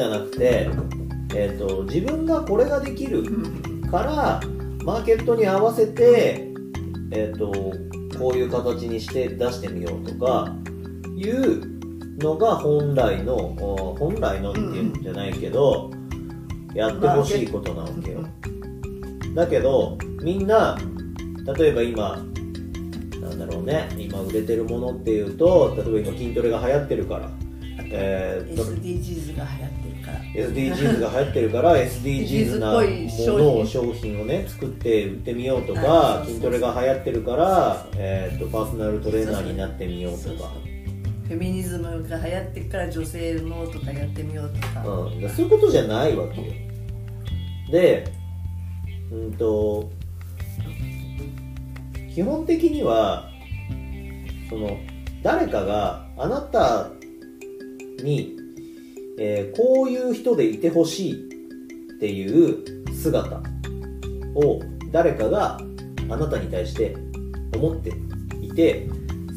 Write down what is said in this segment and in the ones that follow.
じゃなくて、えー、と自分がこれができるからマーケットに合わせて、えー、とこういう形にして出してみようとかいうのが本来の本来のっていうんじゃないけど、やってほしいことなわけよ。だけどみんな例えば今なんだろうね今売れてるものっていうと例えば今筋トレが流行ってるから、えー、SDGs が流行ってるから。SDGs が流行ってるから SDGs なものを商品をね作って売ってみようとか筋トレが流行ってるから、えー、とパーソナルトレーナーになってみようとか。フェミニズムが流行ってるから女性のとかやってみようとか、うん、そういうことじゃないわけよ。でうんと基本的にはその誰かがあなたに、えーこういう人でいてほしいっていう姿を誰かがあなたに対して思っていて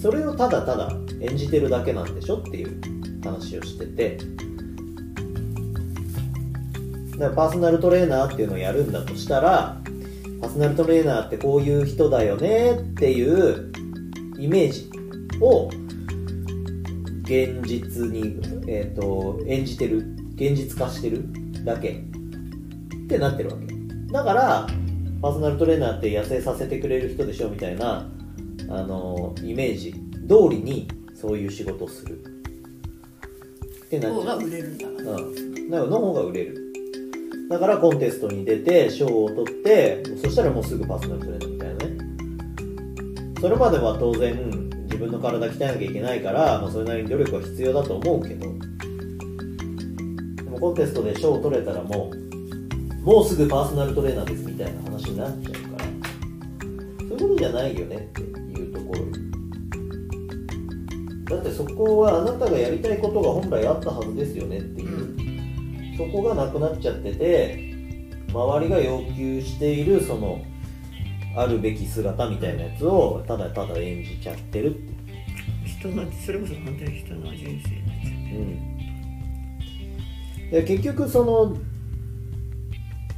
それをただただ演じてるだけなんでしょっていう話をしててだからパーソナルトレーナーっていうのをやるんだとしたらパーソナルトレーナーってこういう人だよねっていうイメージを現実に、えー、と演じてる現実化してるだけってなってるわけ。だからパーソナルトレーナーって痩せさせてくれる人でしょみたいなあのイメージ。通りにそういう仕事をする。ってなっちゃう。方が売れるんだから、うん、だからの方が売れる。だからコンテストに出て賞を取ってそしたらもうすぐパーソナルトレーナーみたいなね。それまでは当然自分の体鍛えなきゃいけないから、まあ、それなりに努力は必要だと思うけど。でもコンテストで賞を取れたらもうもうすぐパーソナルトレーナーですみたいな話になっちゃうから。そういうことじゃないよねっていうところ。だってそこはあなたがやりたいことが本来あったはずですよねっていう、そこがなくなっちゃってて周りが要求しているそのあるべき姿みたいなやつをただただ演じちゃってる。人のそれこそ本当に人の人生になっちゃってうん、で結局その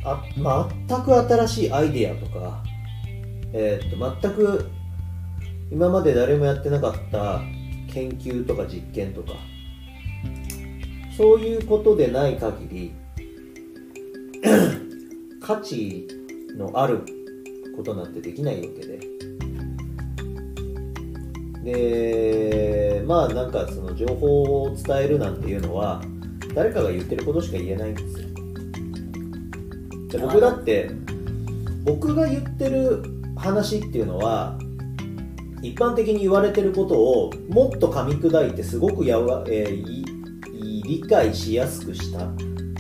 あ全く新しいアイデアとか、えーっと全く今まで誰もやってなかった研究とか実験とかそういうことでない限り 価値のあることなんてできないわけで。でまあなんかその情報を伝えるなんていうのは誰かが言ってることしか言えないんですよ。で僕だって僕が言ってる話っていうのは一般的に言われてることをもっと噛み砕いてすごくやわ、えー理解しやすくした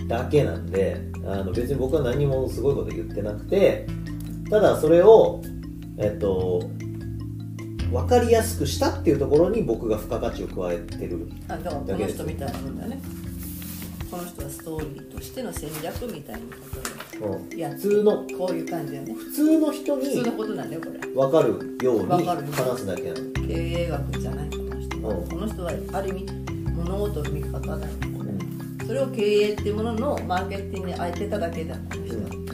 だけなんであの別に僕は何もすごいこと言ってなくてただそれをえっと分かりやすくしたっていうところに僕が付加価値を加えてるあだからこの人みたいなもんだね。この人はストーリーとしての戦略みたいなことをや普通のこういう感じだよね。普通の人に普通のことなんだよこれ。分かるように話すだけなの。経営学じゃないこの人は、うん。この人はある意味物事の見方だよこれ。それを経営っていうもののマーケティングに当てただけだこの人は、